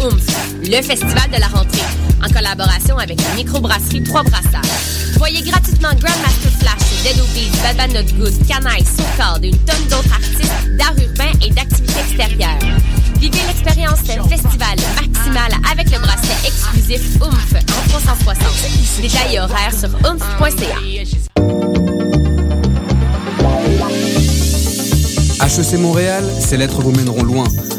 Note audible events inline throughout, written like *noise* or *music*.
OOMF, le festival de la rentrée, en collaboration avec la microbrasserie Trois Brassards. Voyez gratuitement Grandmaster Flash, Dead Obies, Bad Not Good, Canaille, Socard et une tonne d'autres artistes d'art urbain et d'activités extérieures. Vivez l'expérience festival maximal avec le bracelet exclusif OOMF en 360. Détails et horaires sur oomph.ca. HEC Montréal, ces lettres vous mèneront loin.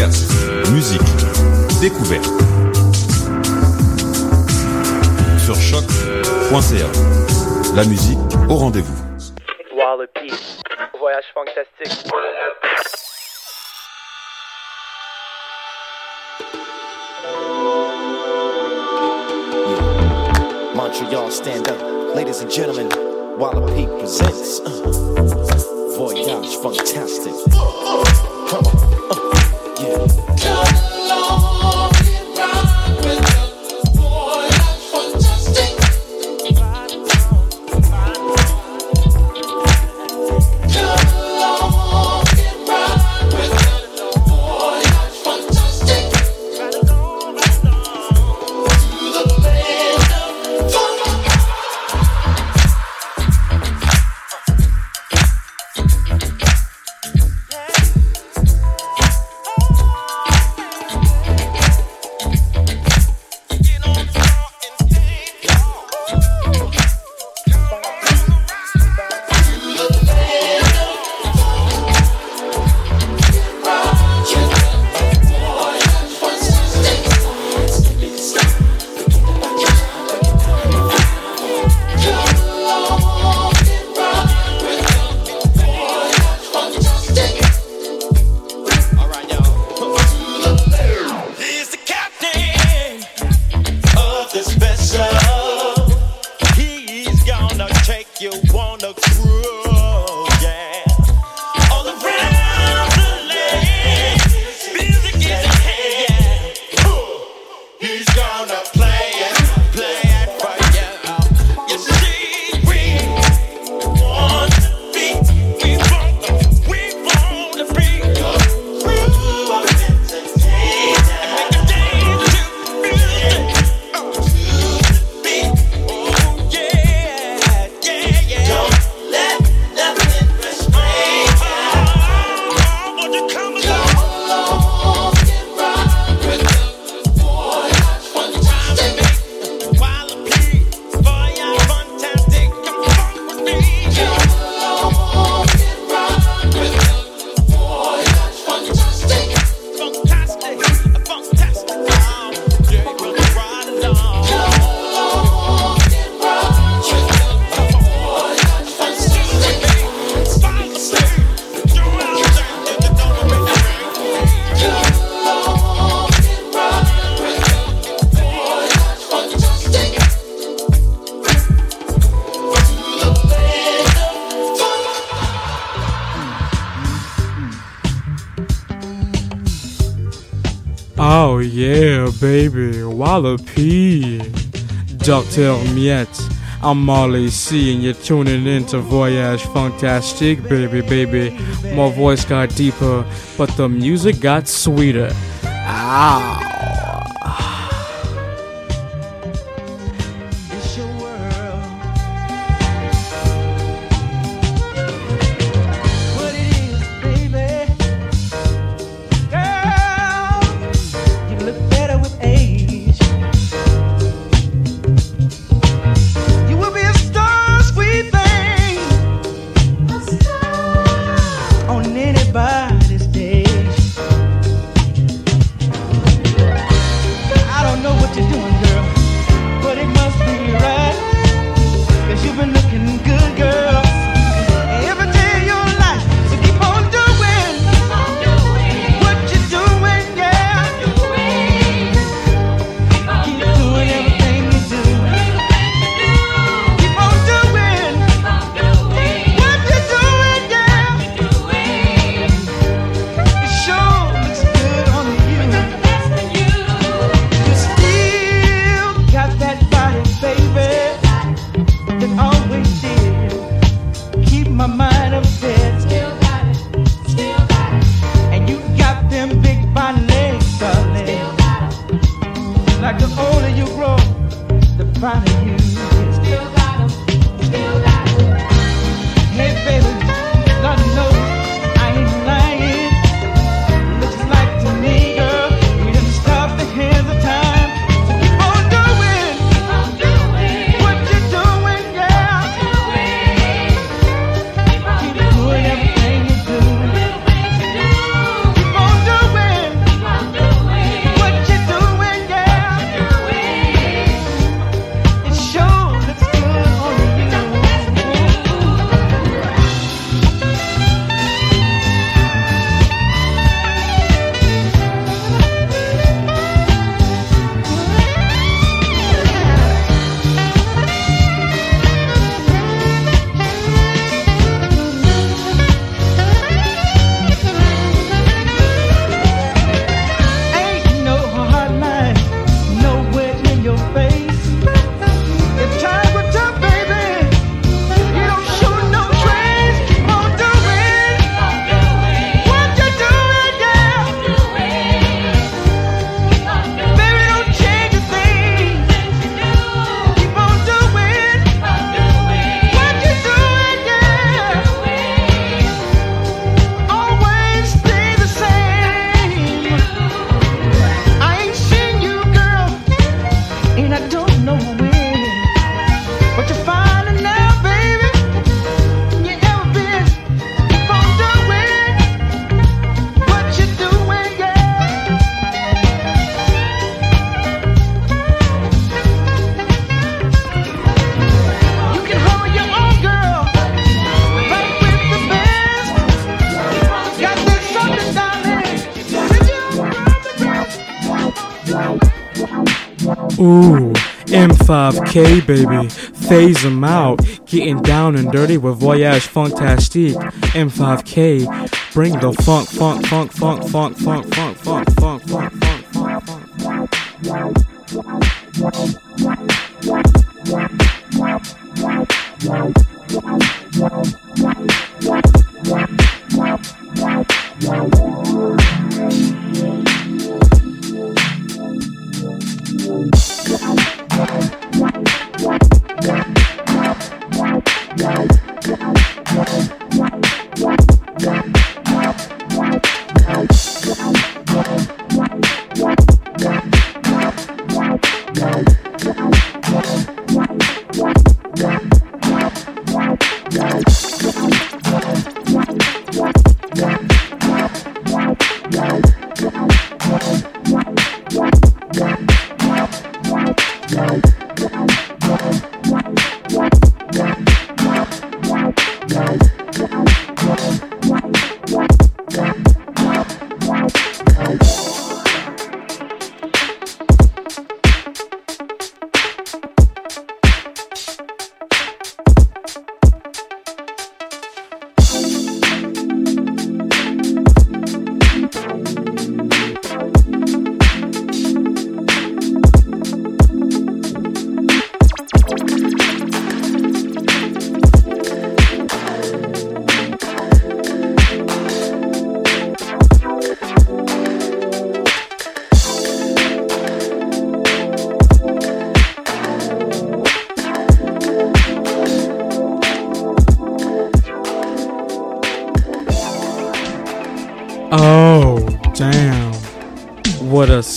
Podcast, musique, découverte. Sur choc.ca. La musique au rendez-vous. Voyage fantastique. Montreal, stand up. Ladies and gentlemen, Wallopy presents uh, Voyage Fantastic. Come on. Wallopy. Dr. Miette, I'm Marley C, and you're tuning in to Voyage Fantastique, baby, baby. My voice got deeper, but the music got sweeter. Ow. Okay, baby, phase them out. Getting down and dirty with Voyage Funktastique. M5K, bring the funk, funk, funk, funk, funk, funk, funk.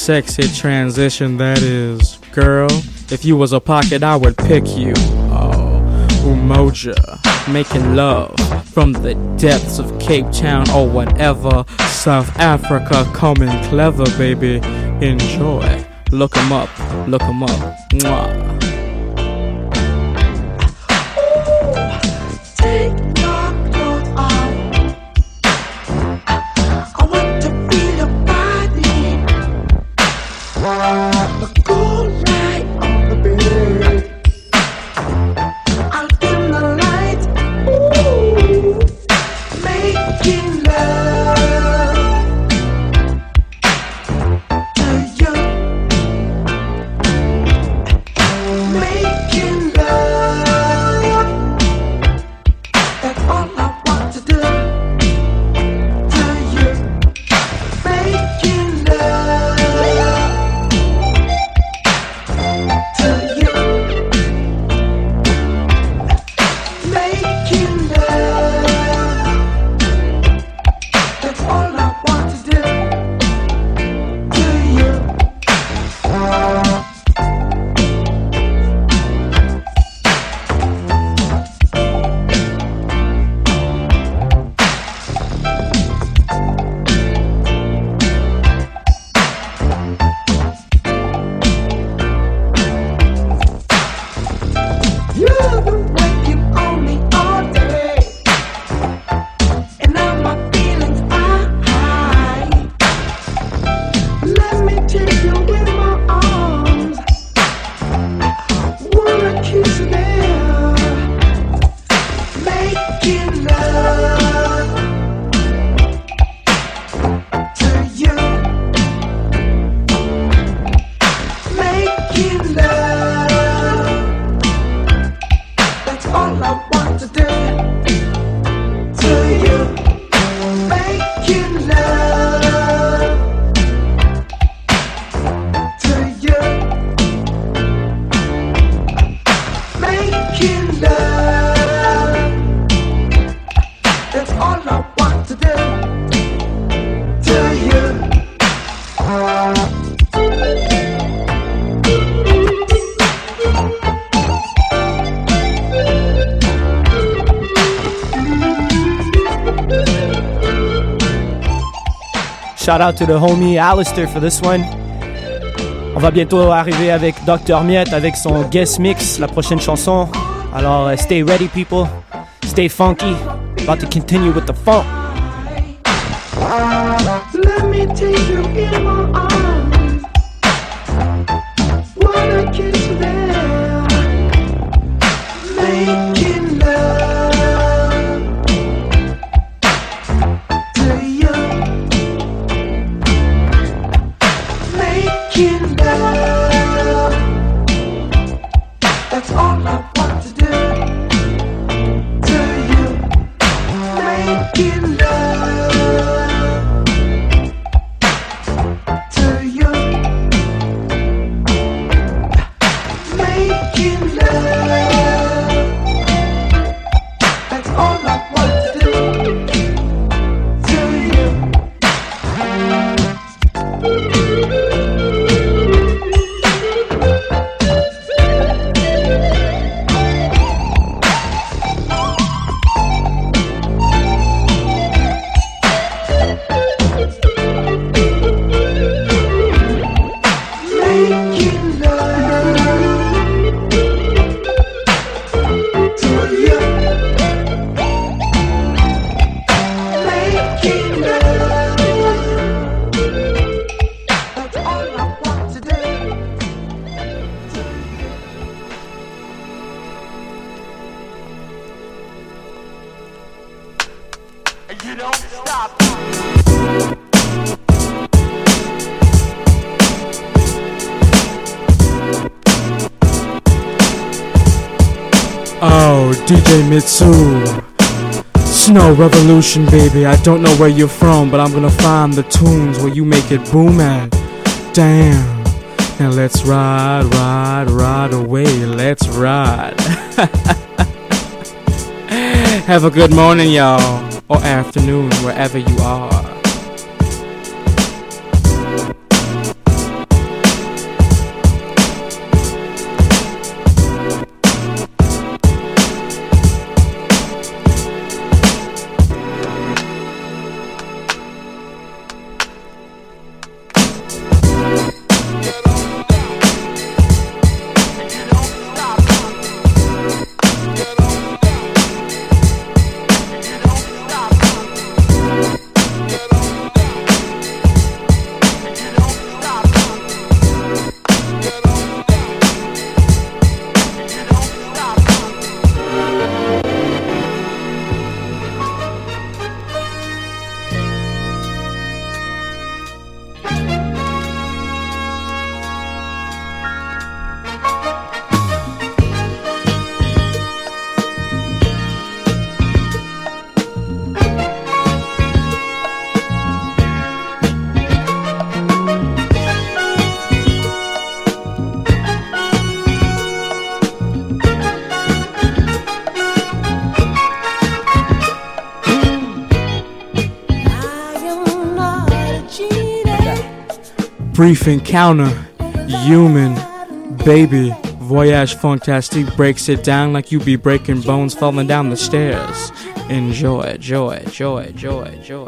Sexy transition that is. Girl, if you was a pocket, I would pick you. Oh, Umoja, making love from the depths of Cape Town or whatever. South Africa coming clever, baby. Enjoy. Look 'em up, look 'em up. Mwah. Shout out to the homie Alistair for this one. On va bientôt arriver avec Dr. Miette avec son guest mix, la prochaine chanson. Alors, uh, stay ready, people. Stay funky. About to continue with the funk. DJ Mitsu. Snow Revolution, baby. I don't know where you're from, but I'm gonna find the tunes where you make it boom at. Damn. Now let's ride, ride, ride away. Let's ride. *laughs* Have a good morning, y'all. Or afternoon, wherever you are. Brief encounter, human, baby. Voyage fantastique breaks it down like you be breaking bones falling down the stairs. Enjoy, joy, joy, joy, joy,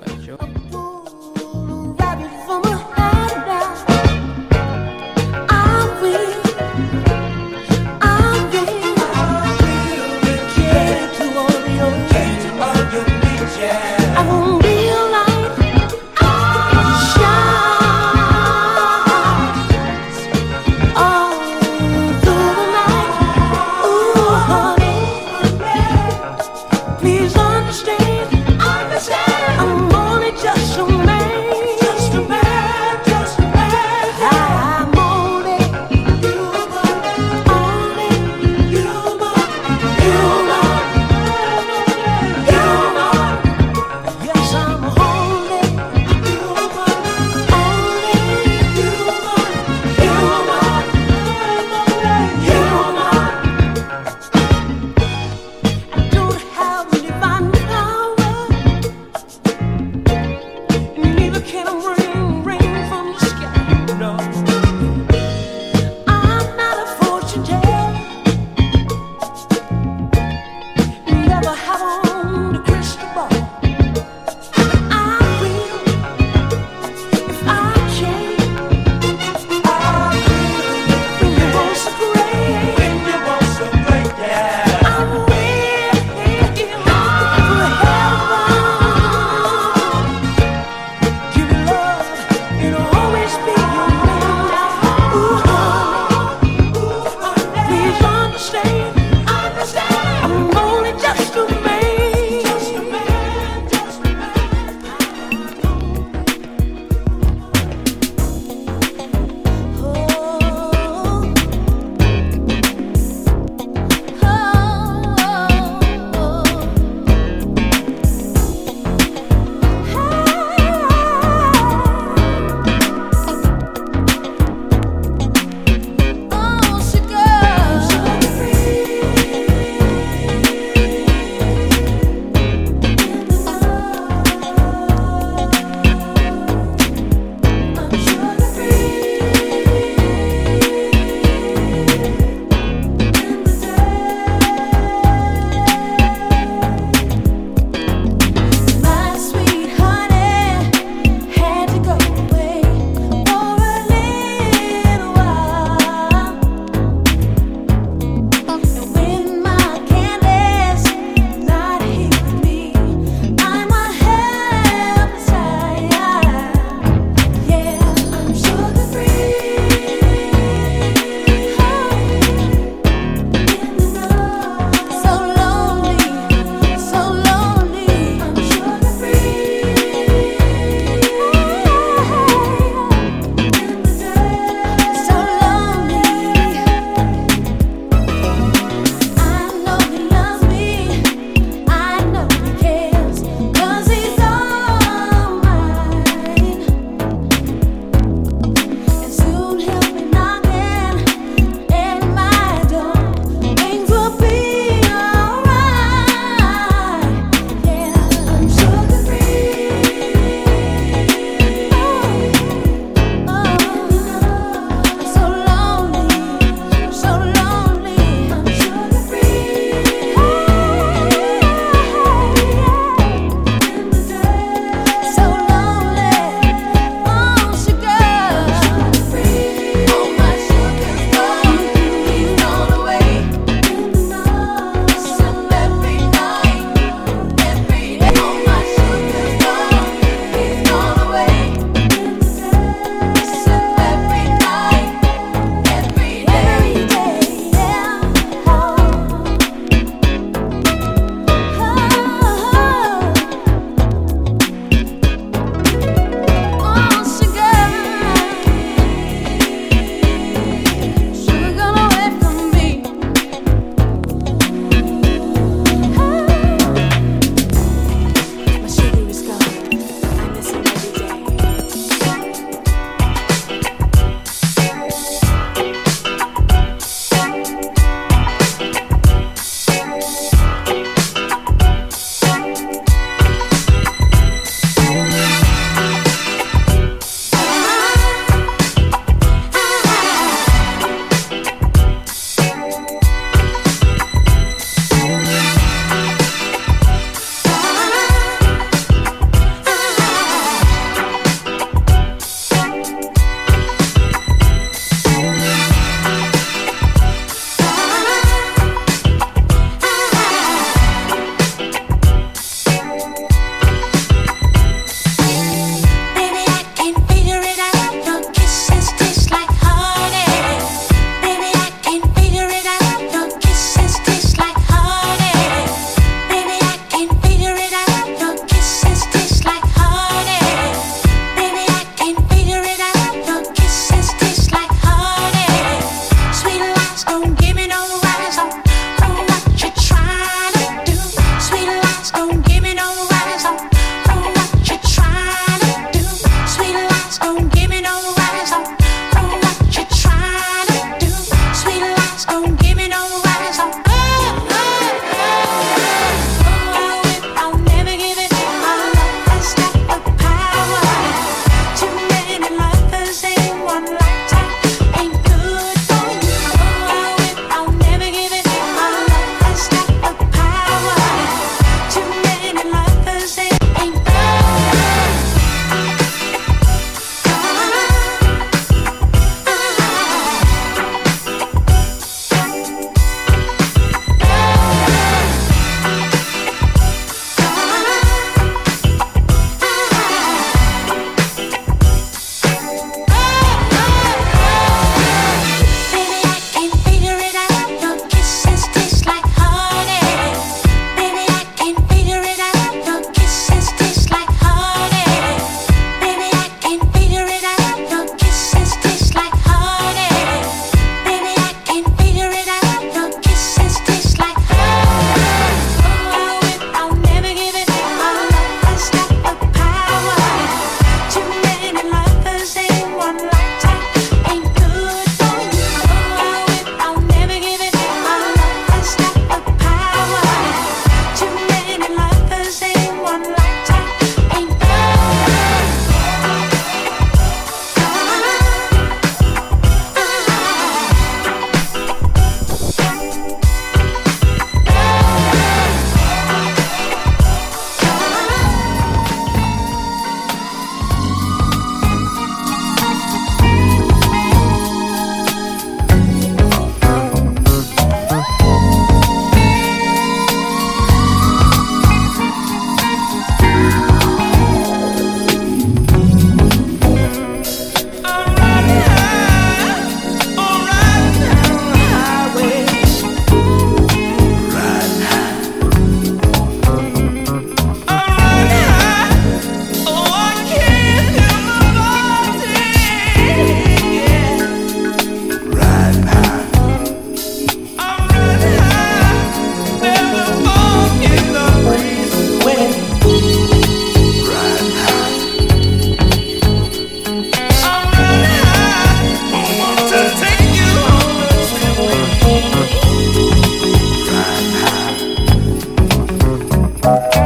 Thank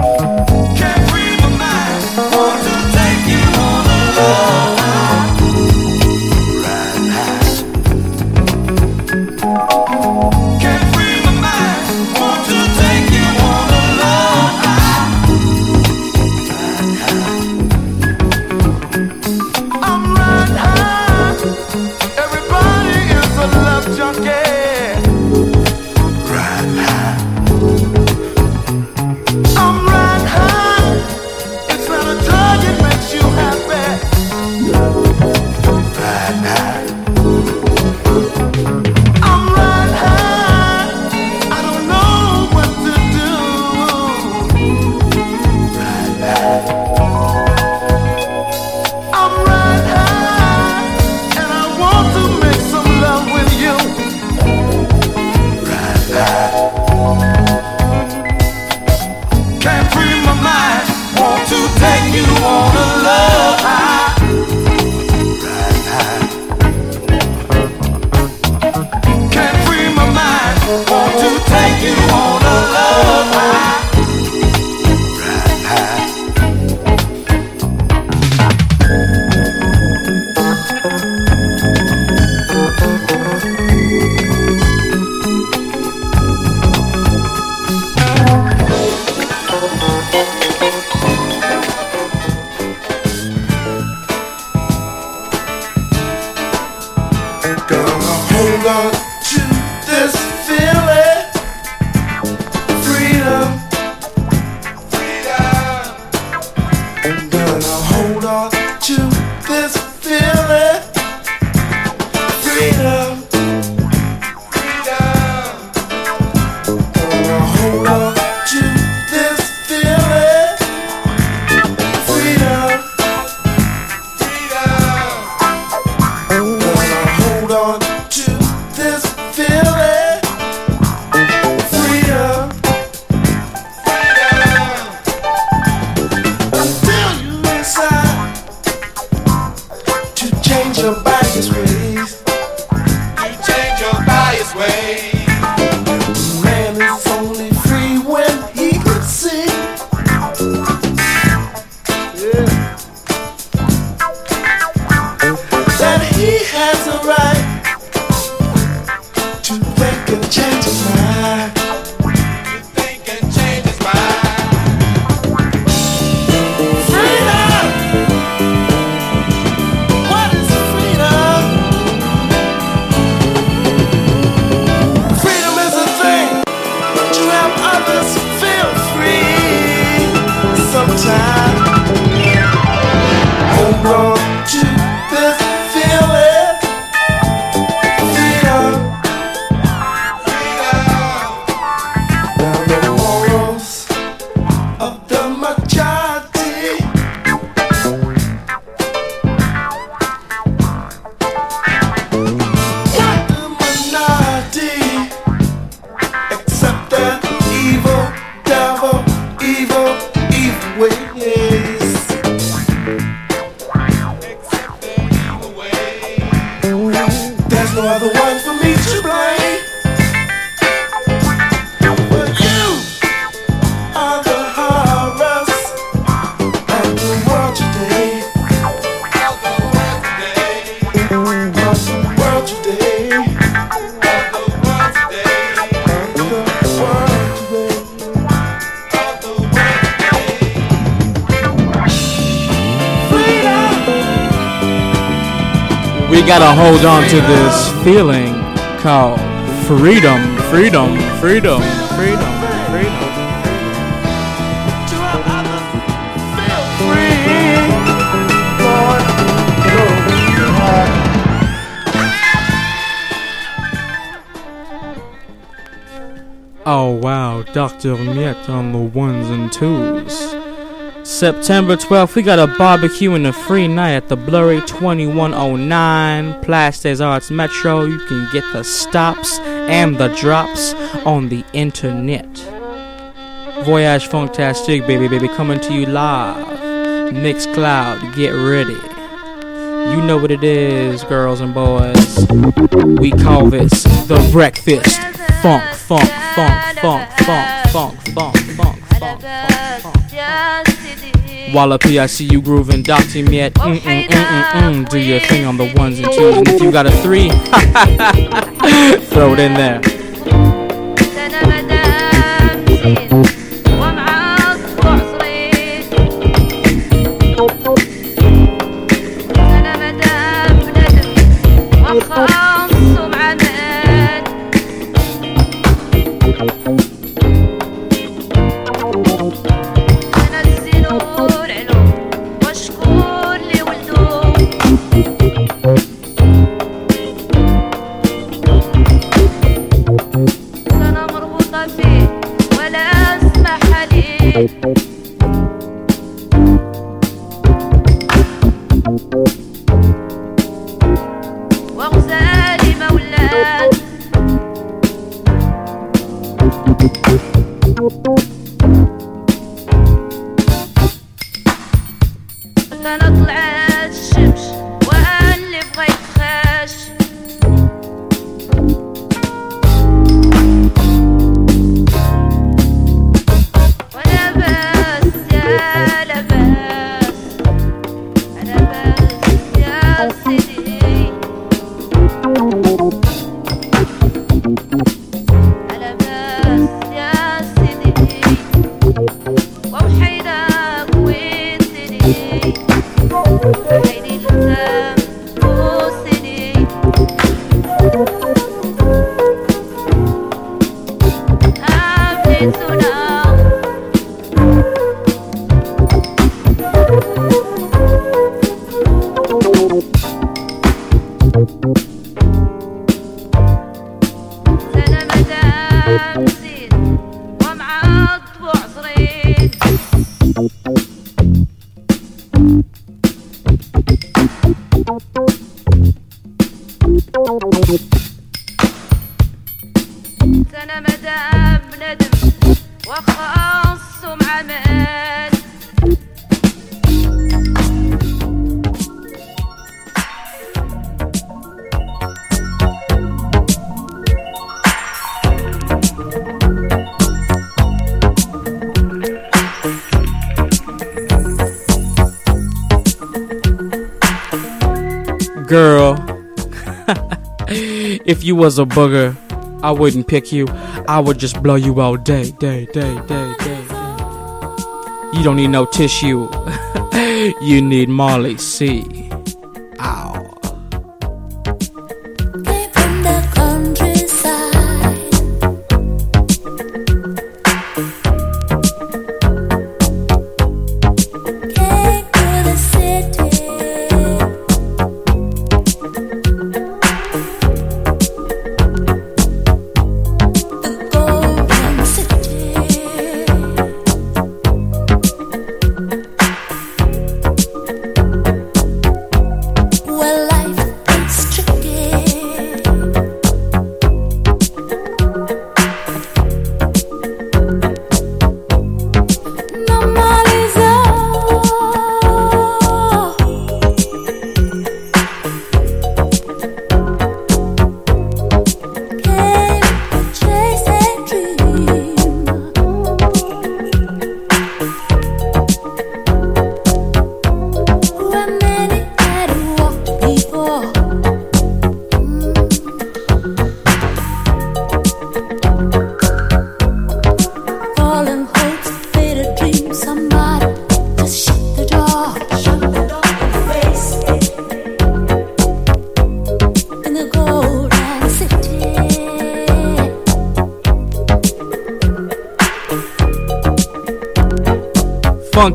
to this feeling called freedom, freedom, freedom, freedom, freedom. Oh wow, Dr. Miette on the ones and twos. September 12th, we got a barbecue and a free night at the Bleury 2109 Place Arts Metro. You can get the stops and the drops on the internet. Voyage Fantastic, baby, baby, coming to you live. Mixcloud, get ready. You know what it is, girls and boys. We call this the breakfast. Funk, funk, funk, funk, funk, funk, funk, funk, funk, funk, funk. Wallopy, I see you grooving. Mm mm mm mm mm. Do your thing on the ones and twos. And if you got a three, throw it in there. was a booger, I wouldn't pick you. I would just blow you all day, day, day, day, day. You don't need no tissue. *laughs* you need Molly C. Ow.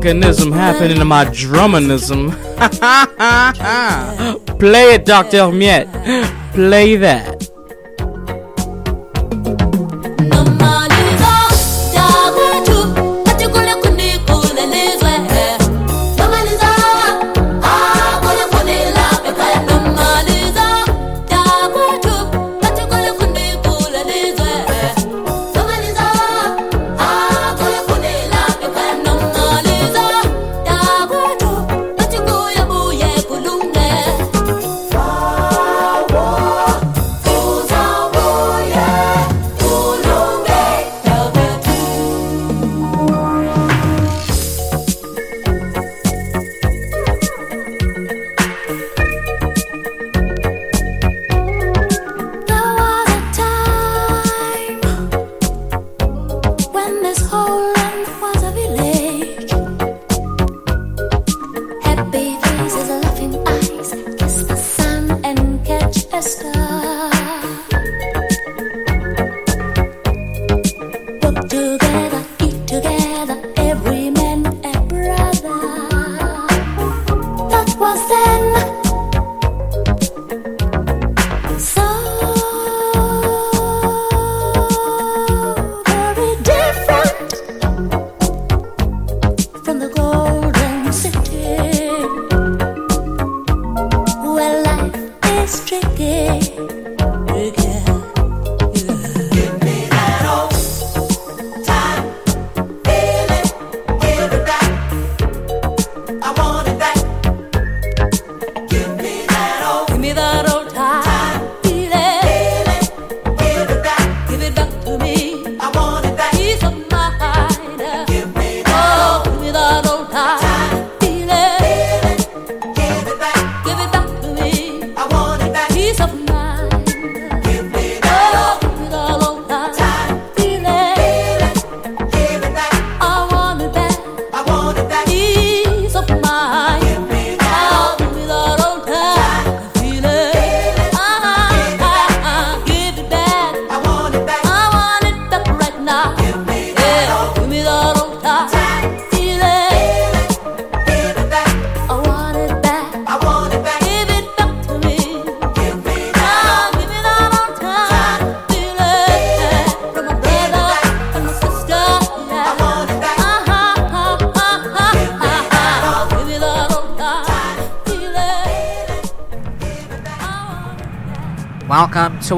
Happening to my drumminism? *laughs* Play it, Dr. Hermiette. Play that.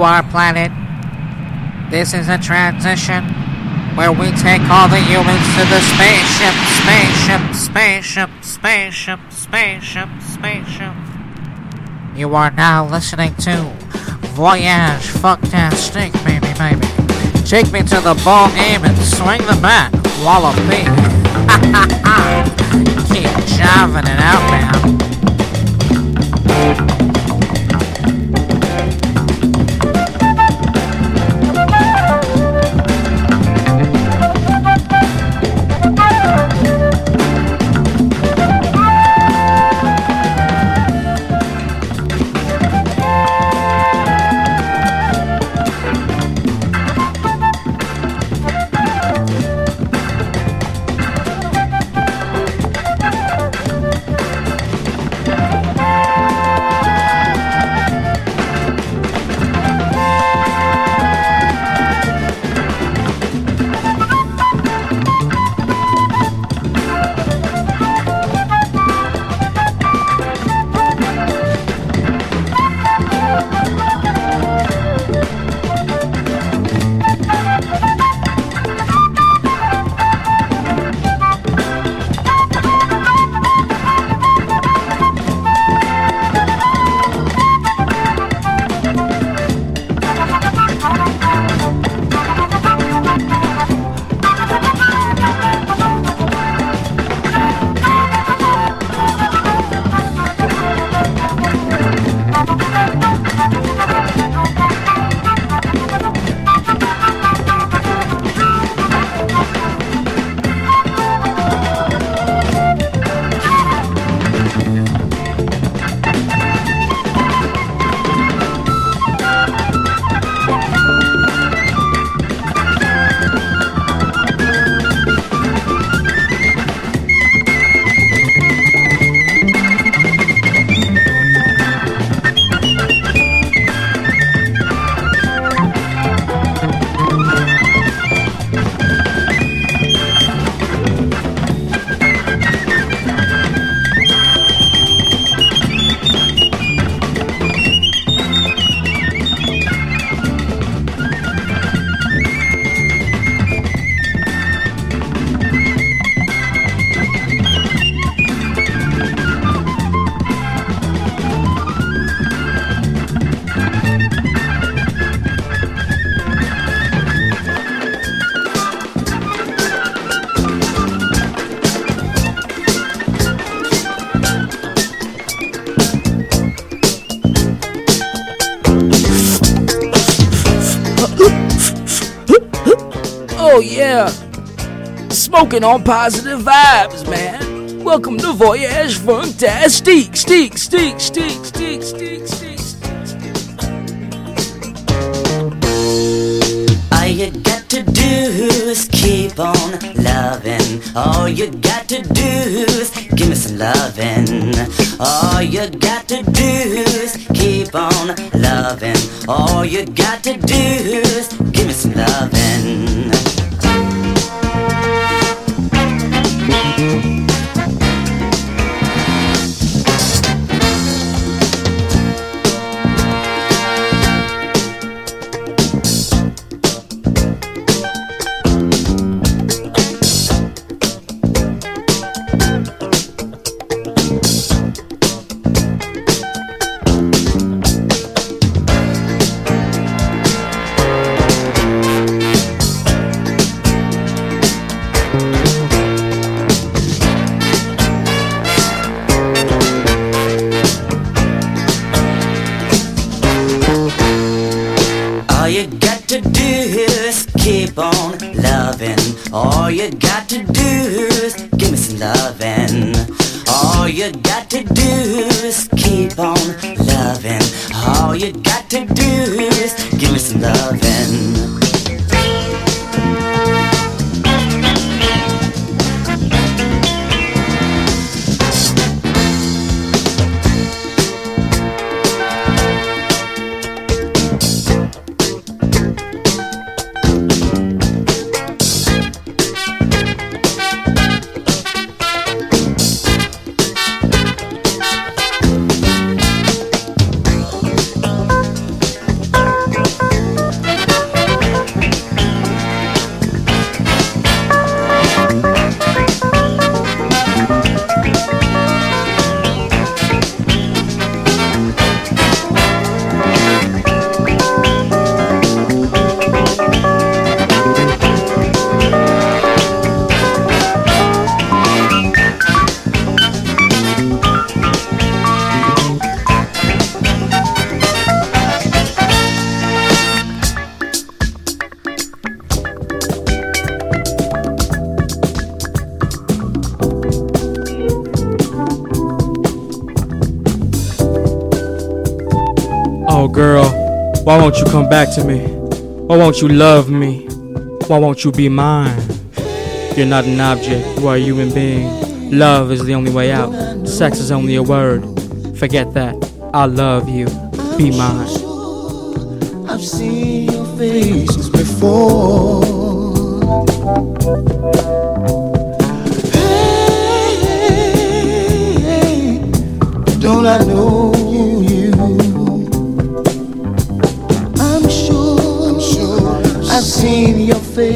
Our planet. This is a transition where we take all the humans to the spaceship, spaceship, spaceship, spaceship, spaceship, spaceship. You are now listening to Voyage Fucktastic, baby, baby. Take me to the ball game and swing the bat, Wallopy. *laughs* Keep jiving it out, man. Oh yeah, smoking on positive vibes, man. Welcome to Voyage Fantastique, steak, steak, steak, steak, steak, steak. All you got to do is keep on loving. All you got to do is give me some loving. All you got to do is keep on loving. All you got to do is give me some loving. don't you love me? Why won't you be mine? You're not an object, you are a human being. Love is the only way out. Sex is only a word. Forget that. I love you. Be mine. I've seen your faces before. Hey, hey, hey. Don't I know?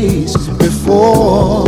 days before.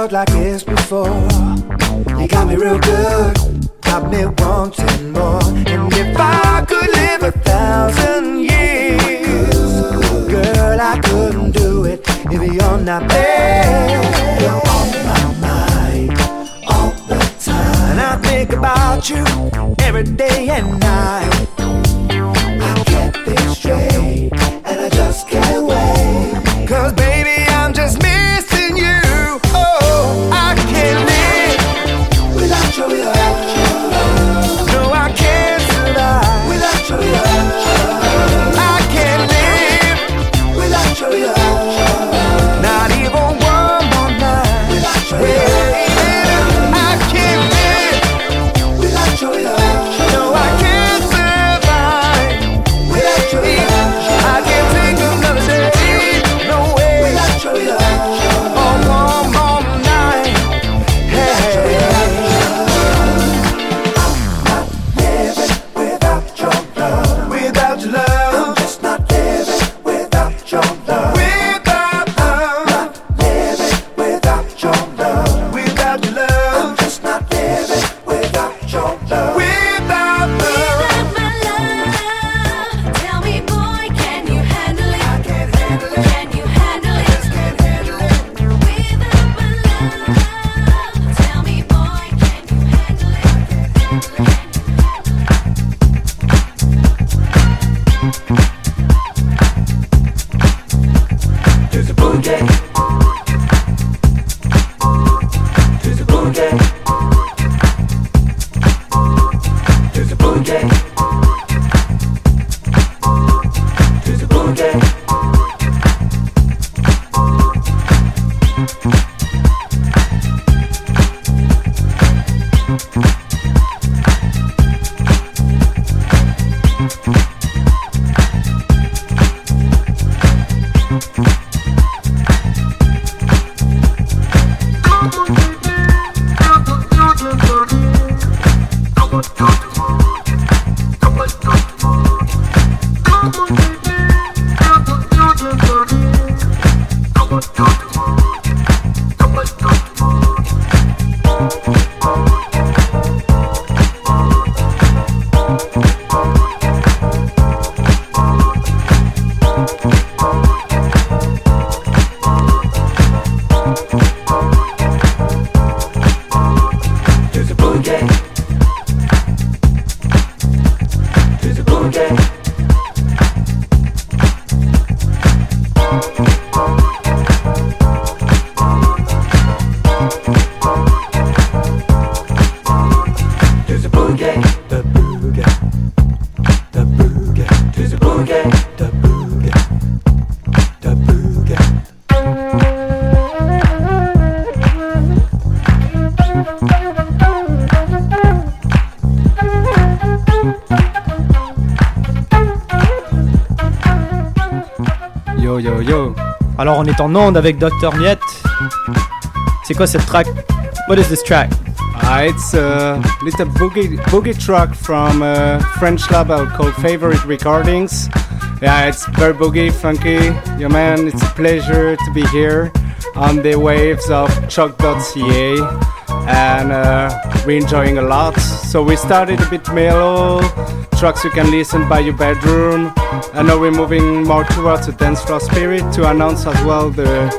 Felt like this before. You got me real good, got me wanting more. And if I could live a thousand years, girl, I couldn't do it if you're not there. You're on my mind all the time, and I think about you every day and night. Est en onde avec Dr Miette. C'est quoi cette track? What is this track? Uh, it's a little boogie, boogie track from a French label called Favorite Recordings. Yeah, it's very boogie, funky. Yo man, it's a pleasure to be here on the waves of choq.ca and uh, we're enjoying a lot. So we started a bit mellow, tracks you can listen by your bedroom. And now we're moving more towards a dance floor spirit to announce as well the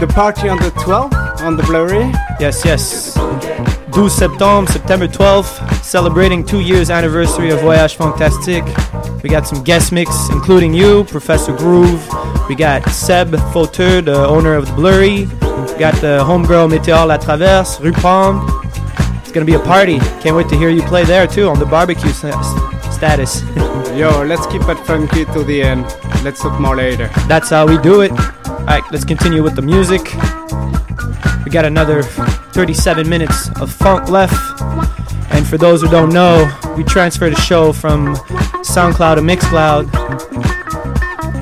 the party on the 12th on the Bleury. Yes, yes. 12 septembre, September 12th, celebrating two years anniversary of Voyage Fantastique. We got some guest mix, including you, Professor Groove. We got Seb Fauteur, the owner of the Bleury. We got the homegirl Météor La Traverse, Rue Palm. It's gonna be a party. Can't wait to hear you play there too on the barbecue status. *laughs* Yo, let's keep it funky to the end. Let's talk more later. That's how we do it. Alright, let's continue with the music. We got another 37 minutes of funk left. And for those who don't know, we transferred the show from SoundCloud to Mixcloud.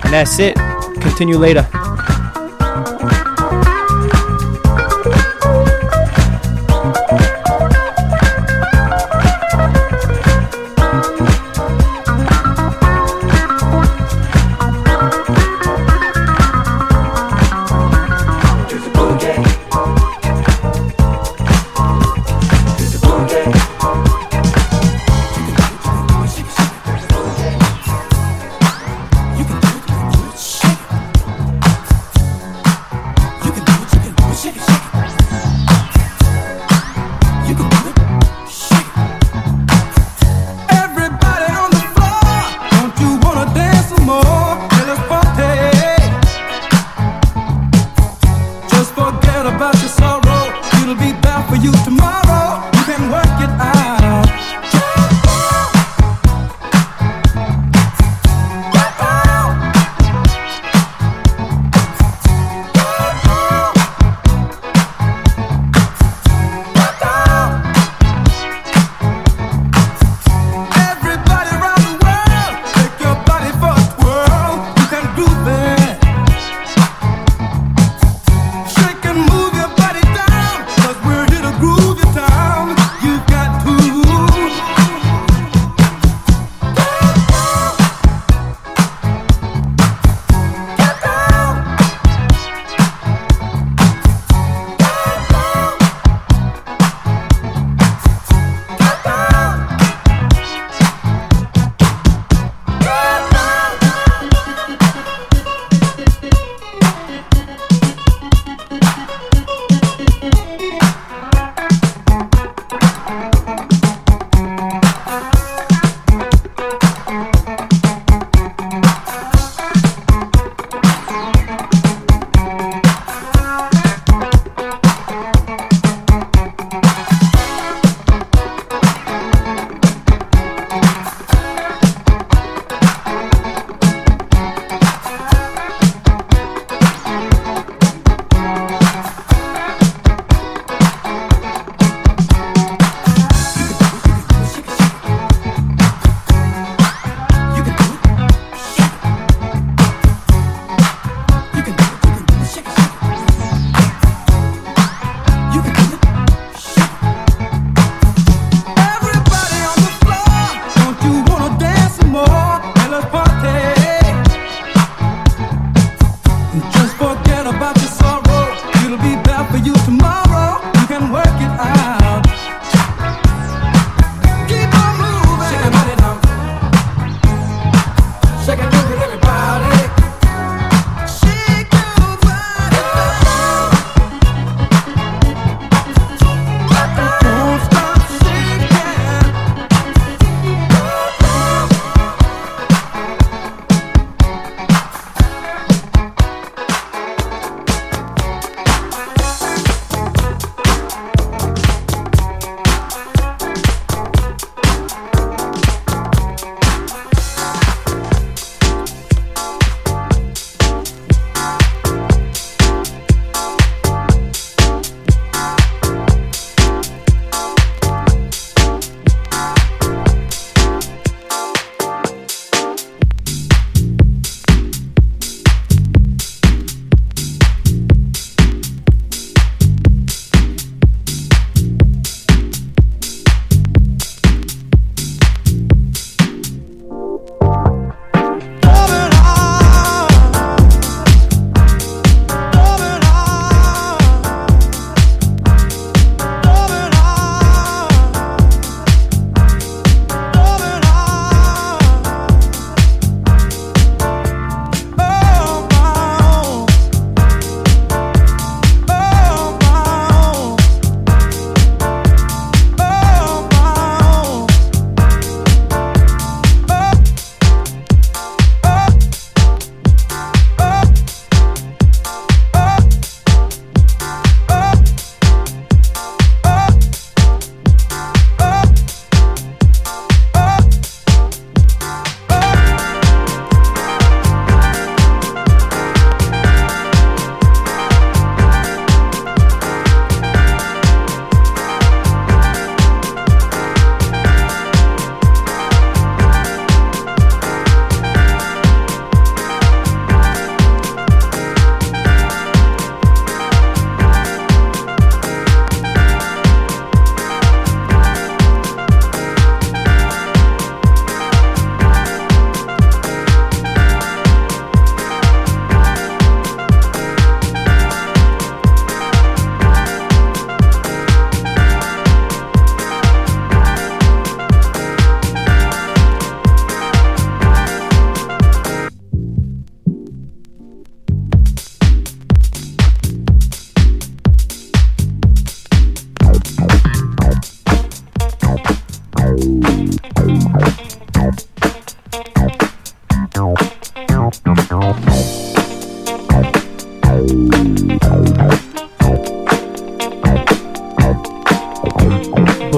And that's it. Continue later.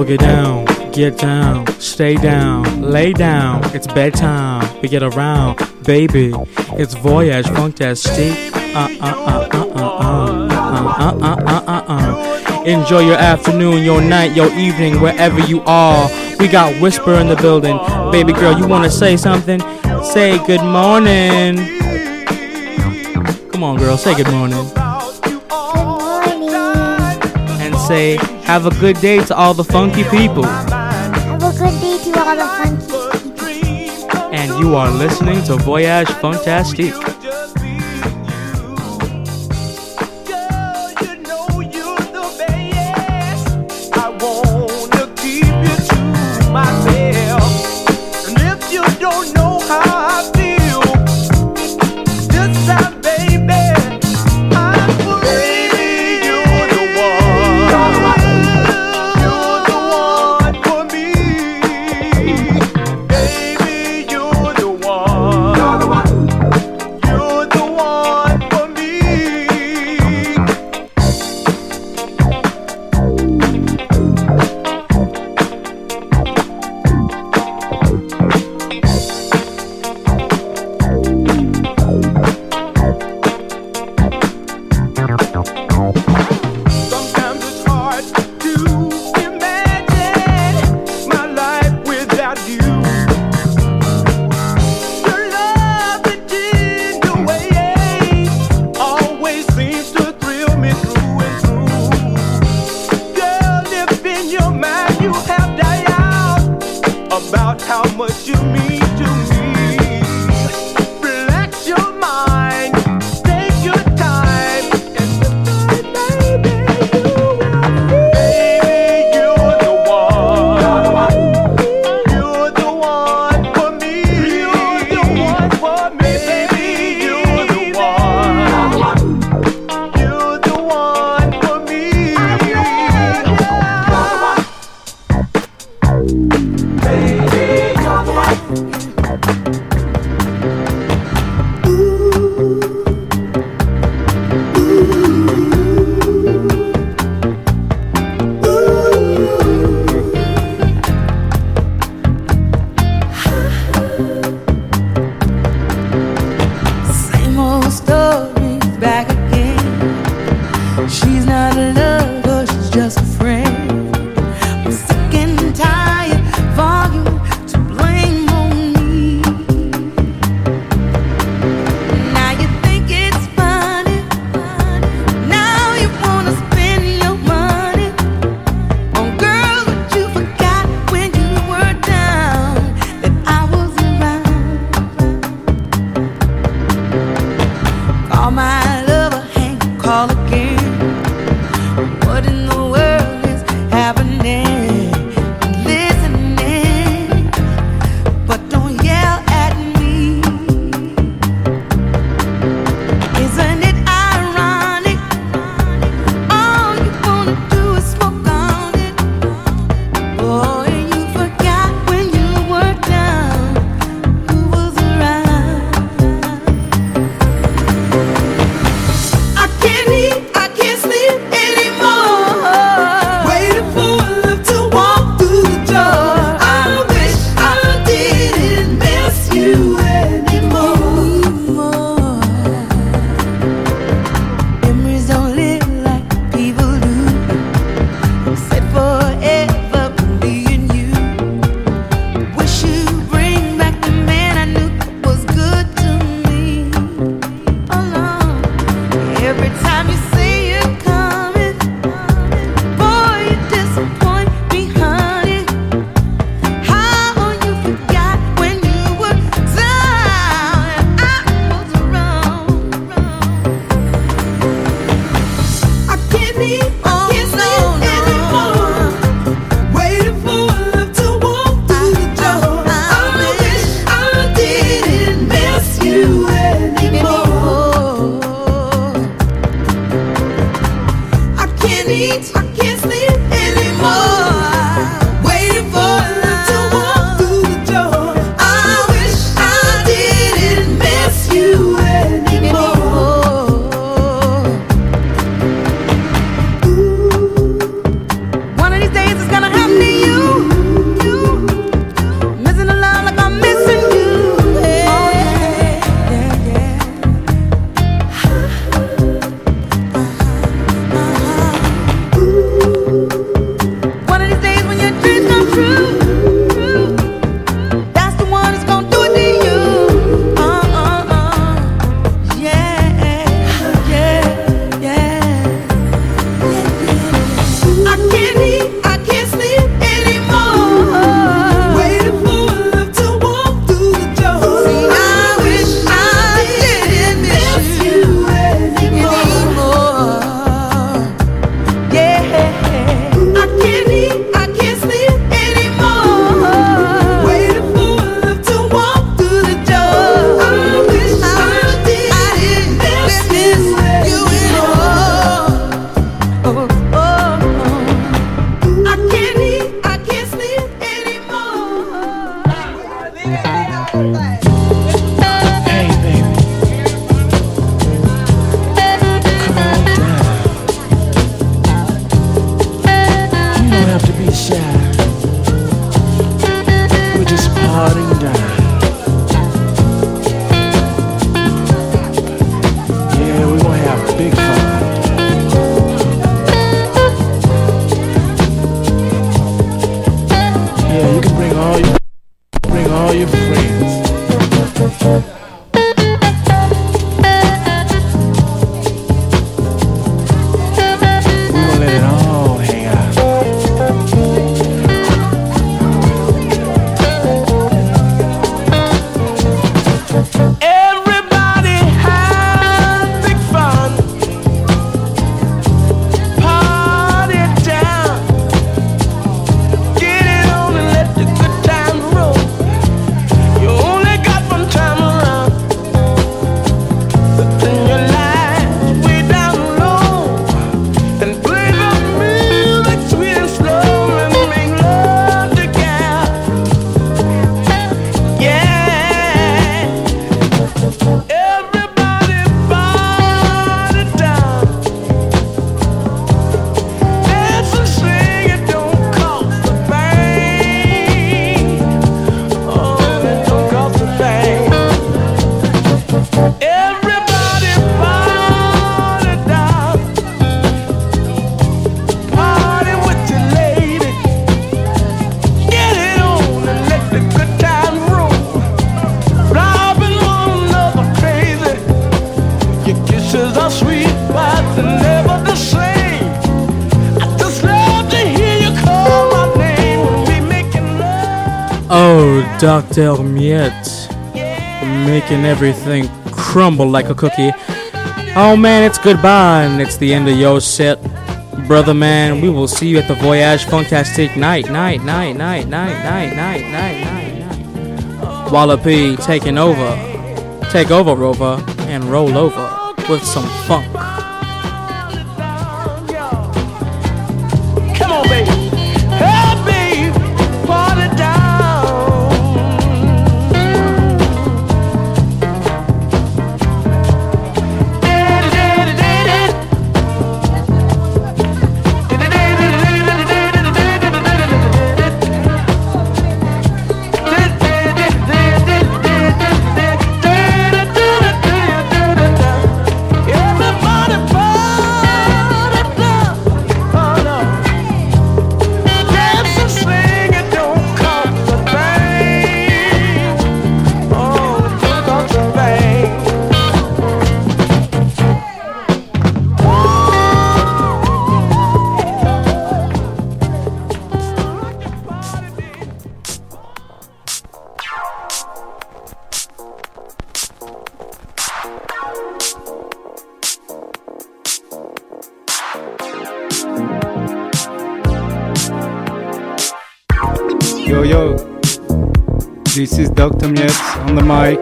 Boogie down, get down, stay down, lay down. It's bedtime. We get around, baby. It's voyage fantastique. Uh uh uh uh uh uh uh uh uh uh uh. Enjoy your afternoon, your night, your evening, wherever you are. We got Whisper in the building. Baby girl, you wanna say something? Say good morning. Come on, girl, say good morning. And say, have a good day to all the funky people. Have a good day to all the funky. People. And you are listening to Voyage Fantastique. Dr. Miette. Making everything crumble like a cookie. Oh man, it's goodbye and it's the end of your set. Brother man, we will see you at the Voyage Fantastique night, night, night, night, night, night, night, night, night, night. Wallopy taking over. Take over, Rover, and roll over with some funk. On the mic.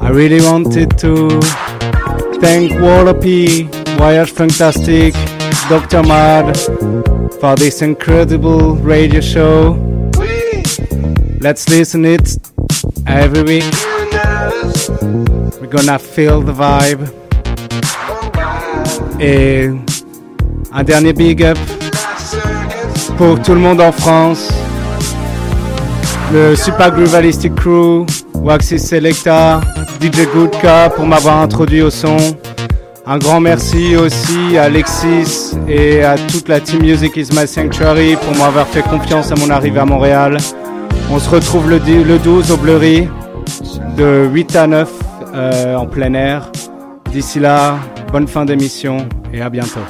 I really wanted to thank Wallopy, Voyage Fantastique, Dr. Mad for this incredible radio show. Let's listen it every week. We're gonna feel the vibe. Et un dernier big up pour tout le monde en France, le Super Groovalistic Crew, Waxy Selecta, DJ Goodka pour m'avoir introduit au son. Un grand merci aussi à Alexis et à toute la team Music is My Sanctuary pour m'avoir fait confiance à mon arrivée à Montréal. On se retrouve le, di- le 12 au Bleury de 8 à 9 euh, en plein air. D'ici là, bonne fin d'émission et à bientôt.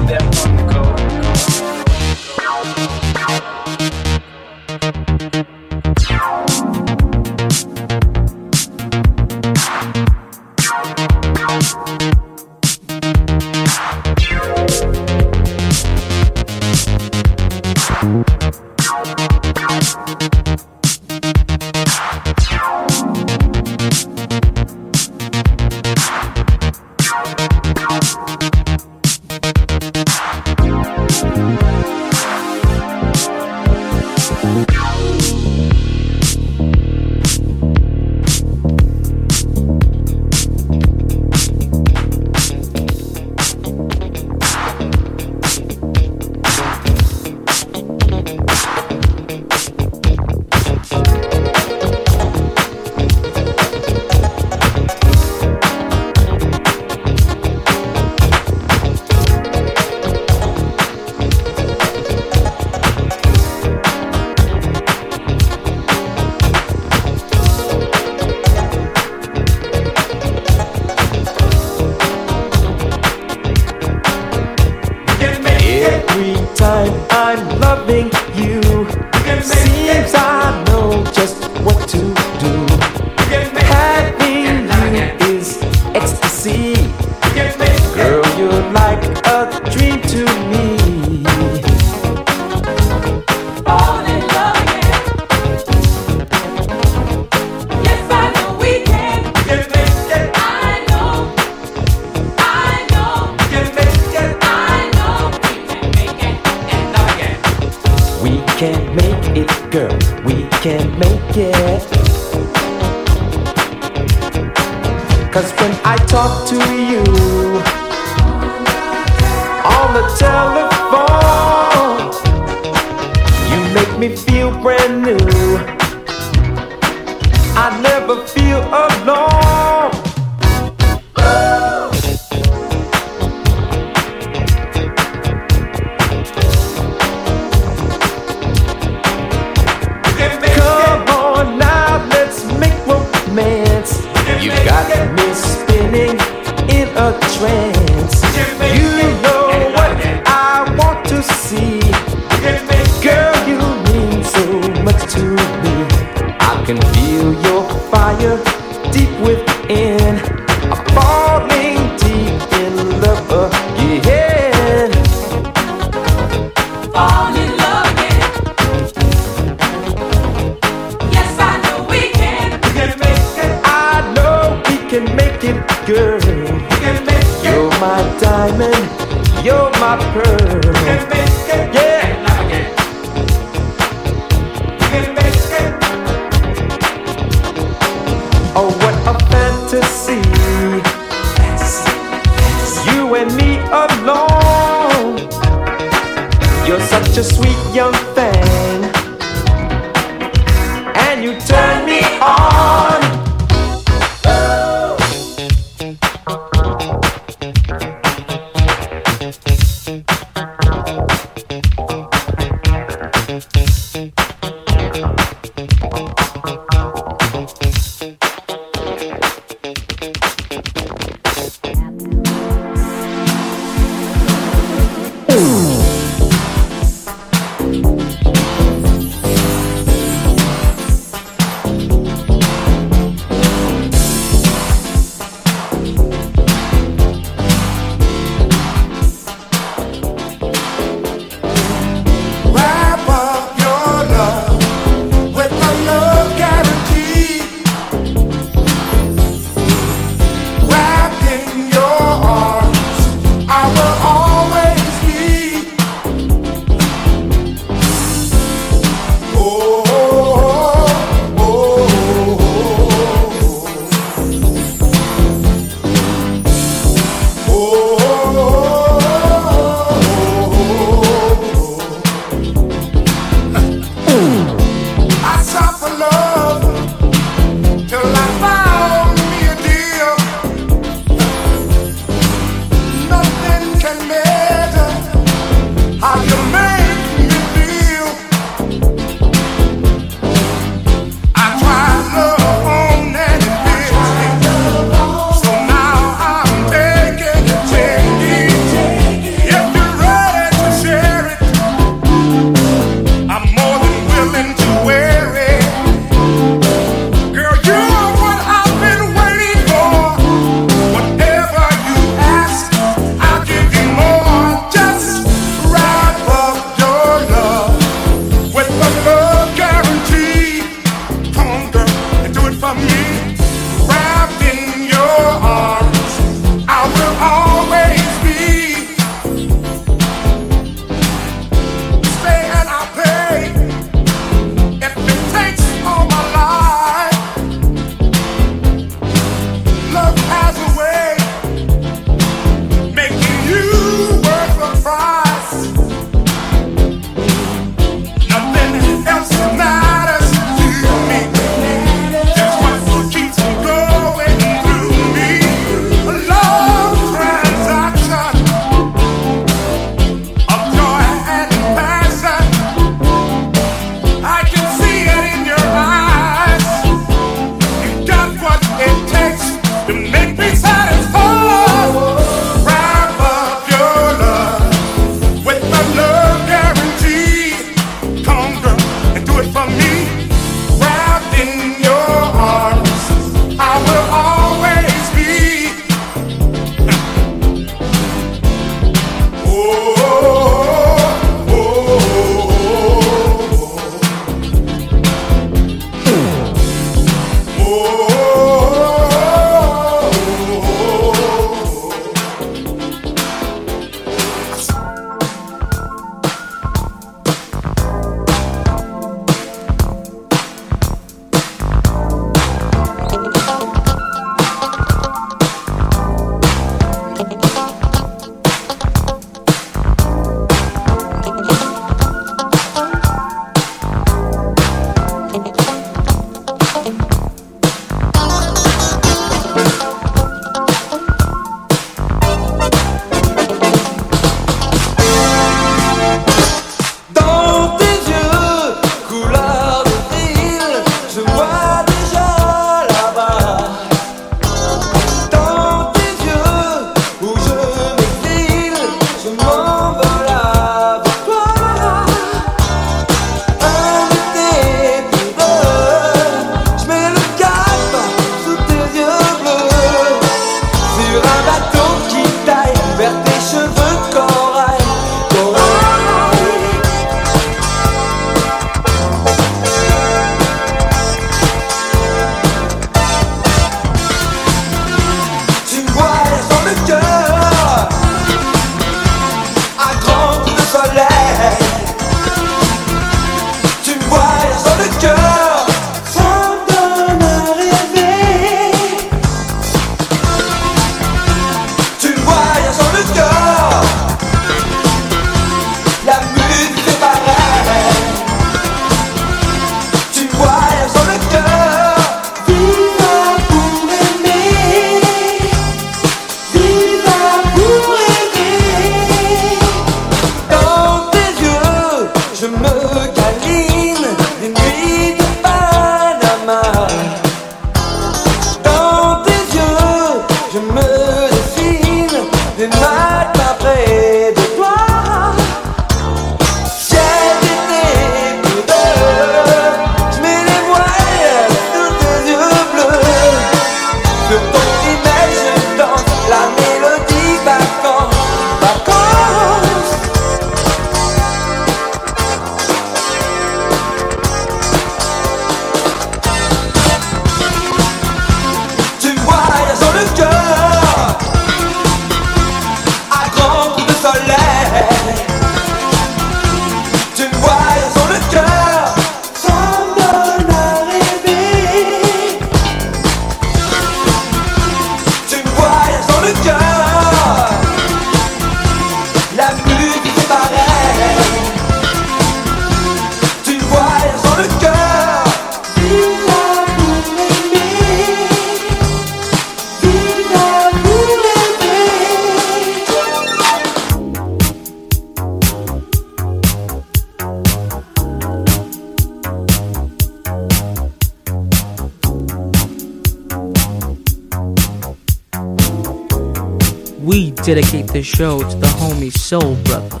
this show to the homie Soul Brother.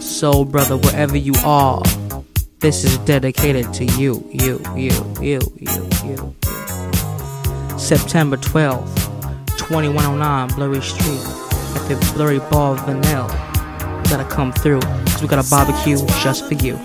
Soul Brother, wherever you are, this is dedicated to you, you, you, you, you, you. September 12th, 2109 Bleury Street at the Bleury Bar Vanille. Gotta come through, cause we got a barbecue just for you.